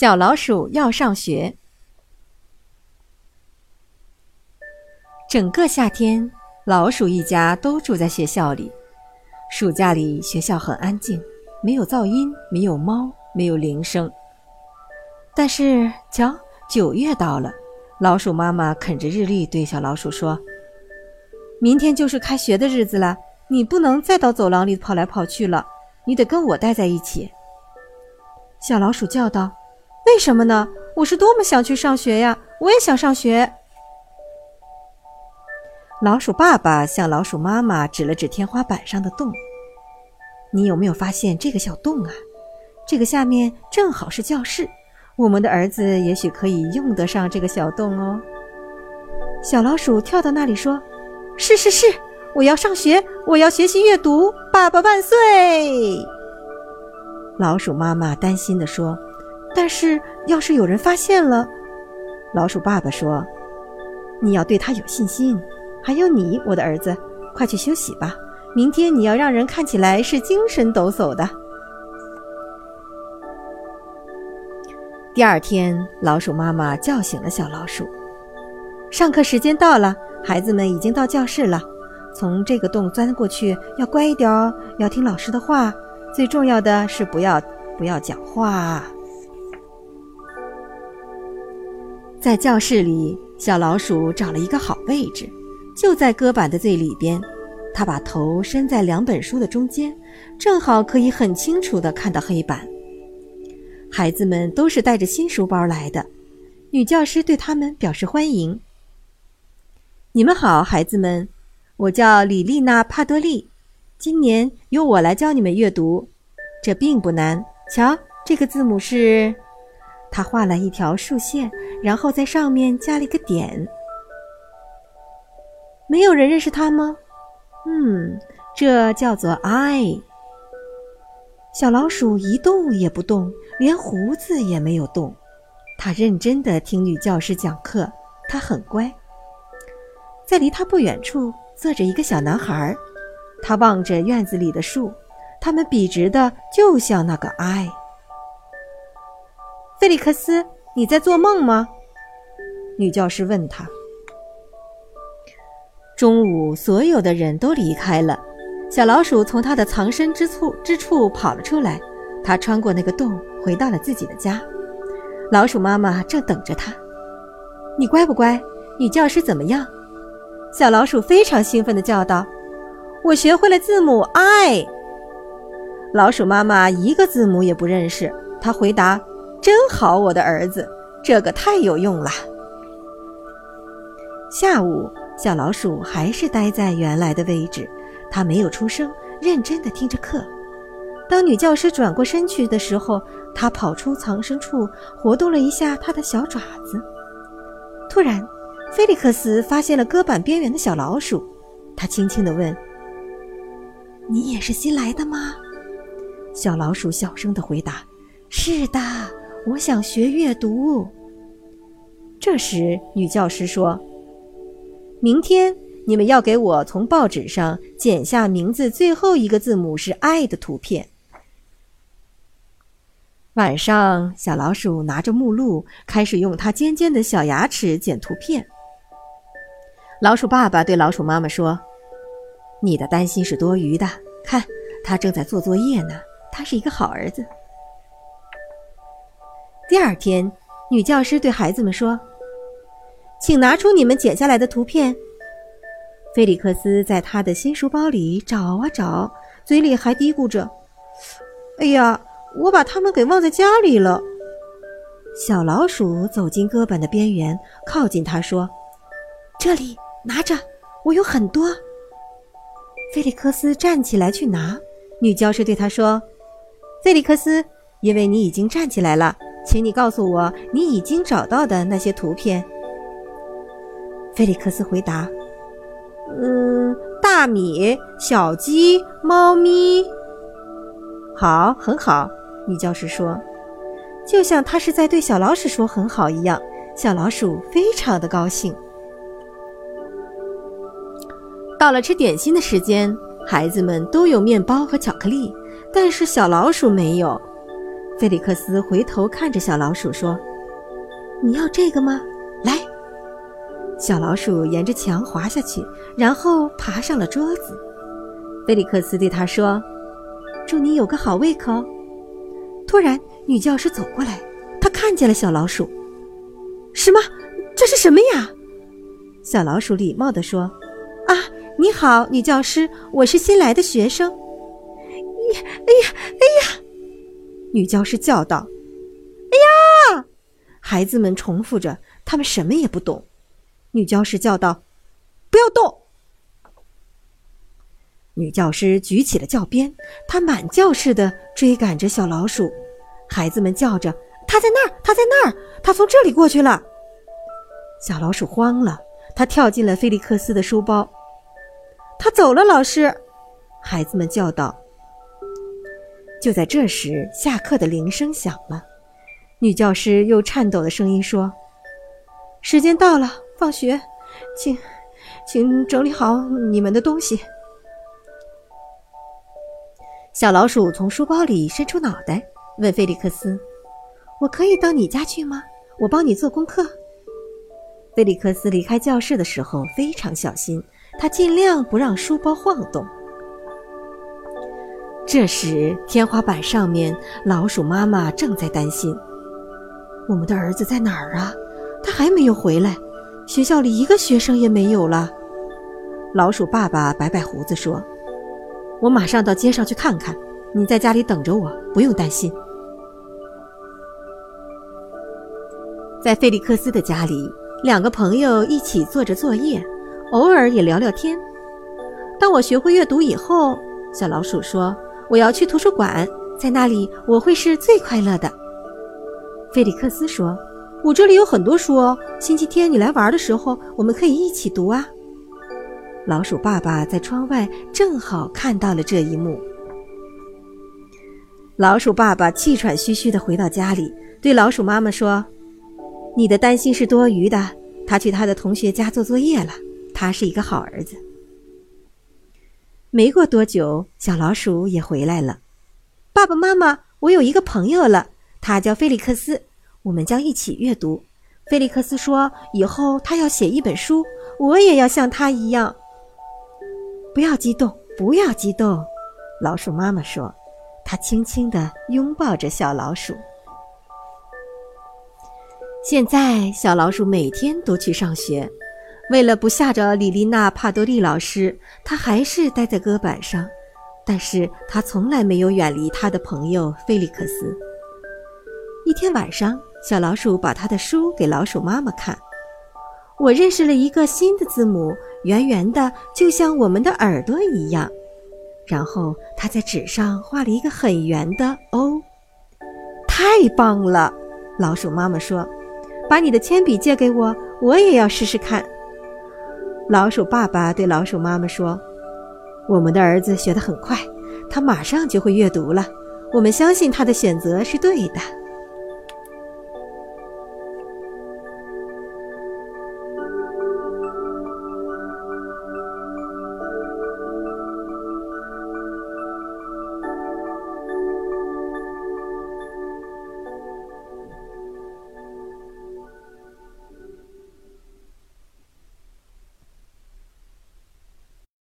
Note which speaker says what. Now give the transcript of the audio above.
Speaker 1: 小老鼠要上学。整个夏天，老鼠一家都住在学校里。暑假里，学校很安静，没有噪音，没有猫，没有铃声。但是，瞧，九月到了，老鼠妈妈啃着日历对小老鼠说：“明天就是开学的日子了，你不能再到走廊里跑来跑去了，你得跟我待在一起。”小老鼠叫道。为什么呢？我是多么想去上学呀！我也想上学。老鼠爸爸向老鼠妈妈指了指天花板上的洞。你有没有发现这个小洞啊？这个下面正好是教室，我们的儿子也许可以用得上这个小洞哦。小老鼠跳到那里说：“是是是，我要上学，我要学习阅读，爸爸万岁！”老鼠妈妈担心地说。但是，要是有人发现了，老鼠爸爸说：“你要对他有信心。还有你，我的儿子，快去休息吧。明天你要让人看起来是精神抖擞的。”第二天，老鼠妈妈叫醒了小老鼠。上课时间到了，孩子们已经到教室了。从这个洞钻过去，要乖一点哦，要听老师的话。最重要的是，不要不要讲话。在教室里，小老鼠找了一个好位置，就在搁板的最里边。它把头伸在两本书的中间，正好可以很清楚地看到黑板。孩子们都是带着新书包来的，女教师对他们表示欢迎。你们好，孩子们，我叫李丽娜·帕多利，今年由我来教你们阅读，这并不难。瞧，这个字母是。他画了一条竖线，然后在上面加了一个点。没有人认识他吗？嗯，这叫做 I。小老鼠一动也不动，连胡子也没有动。他认真的听女教师讲课，他很乖。在离他不远处坐着一个小男孩，他望着院子里的树，它们笔直的，就像那个 I。菲利克斯，你在做梦吗？女教师问他。中午，所有的人都离开了，小老鼠从它的藏身之处之处跑了出来。它穿过那个洞，回到了自己的家。老鼠妈妈正等着它。你乖不乖？女教师怎么样？小老鼠非常兴奋地叫道：“我学会了字母 I。”老鼠妈妈一个字母也不认识。她回答。真好，我的儿子，这个太有用了。下午，小老鼠还是待在原来的位置，它没有出声，认真的听着课。当女教师转过身去的时候，它跑出藏身处，活动了一下它的小爪子。突然，菲利克斯发现了搁板边缘的小老鼠，他轻轻地问：“你也是新来的吗？”小老鼠小声的回答：“是的。”我想学阅读。这时，女教师说：“明天你们要给我从报纸上剪下名字最后一个字母是 ‘I’ 的图片。”晚上，小老鼠拿着目录，开始用它尖尖的小牙齿剪图片。老鼠爸爸对老鼠妈妈说：“你的担心是多余的，看，他正在做作业呢。他是一个好儿子。”第二天，女教师对孩子们说：“请拿出你们剪下来的图片。”菲利克斯在他的新书包里找啊找，嘴里还嘀咕着：“哎呀，我把它们给忘在家里了。”小老鼠走进搁板的边缘，靠近他说：“这里，拿着，我有很多。”菲利克斯站起来去拿。女教师对他说：“菲利克斯，因为你已经站起来了。”请你告诉我你已经找到的那些图片。菲利克斯回答：“嗯，大米、小鸡、猫咪。好，很好。”女教师说，就像她是在对小老鼠说“很好”一样。小老鼠非常的高兴。到了吃点心的时间，孩子们都有面包和巧克力，但是小老鼠没有。菲利克斯回头看着小老鼠说：“你要这个吗？来。”小老鼠沿着墙滑下去，然后爬上了桌子。菲利克斯对他说：“祝你有个好胃口。”突然，女教师走过来，她看见了小老鼠。“什么？这是什么呀？”小老鼠礼貌地说：“啊，你好，女教师，我是新来的学生。”“呀，哎呀，哎呀！”女教师叫道：“哎呀！”孩子们重复着，他们什么也不懂。女教师叫道：“不要动！”女教师举起了教鞭，她满教室的追赶着小老鼠。孩子们叫着：“它在那儿，它在那儿，它从这里过去了。”小老鼠慌了，它跳进了菲利克斯的书包。他走了，老师！孩子们叫道。就在这时，下课的铃声响了。女教师用颤抖的声音说：“时间到了，放学，请，请整理好你们的东西。”小老鼠从书包里伸出脑袋，问菲利克斯：“我可以到你家去吗？我帮你做功课。”菲利克斯离开教室的时候非常小心，他尽量不让书包晃动。这时，天花板上面，老鼠妈妈正在担心：“我们的儿子在哪儿啊？他还没有回来，学校里一个学生也没有了。”老鼠爸爸摆摆胡子说：“我马上到街上去看看，你在家里等着我，不用担心。”在菲利克斯的家里，两个朋友一起做着作业，偶尔也聊聊天。当我学会阅读以后，小老鼠说。我要去图书馆，在那里我会是最快乐的。菲利克斯说：“我这里有很多书哦，星期天你来玩的时候，我们可以一起读啊。”老鼠爸爸在窗外正好看到了这一幕。老鼠爸爸气喘吁吁地回到家里，对老鼠妈妈说：“你的担心是多余的，他去他的同学家做作业了，他是一个好儿子。”没过多久，小老鼠也回来了。爸爸妈妈，我有一个朋友了，他叫菲利克斯，我们将一起阅读。菲利克斯说，以后他要写一本书，我也要像他一样。不要激动，不要激动，老鼠妈妈说，她轻轻地拥抱着小老鼠。现在，小老鼠每天都去上学。为了不吓着李丽娜·帕多利老师，他还是待在搁板上。但是他从来没有远离他的朋友菲利克斯。一天晚上，小老鼠把他的书给老鼠妈妈看。我认识了一个新的字母，圆圆的，就像我们的耳朵一样。然后他在纸上画了一个很圆的 O。太棒了，老鼠妈妈说：“把你的铅笔借给我，我也要试试看。”老鼠爸爸对老鼠妈妈说：“我们的儿子学得很快，他马上就会阅读了。我们相信他的选择是对的。”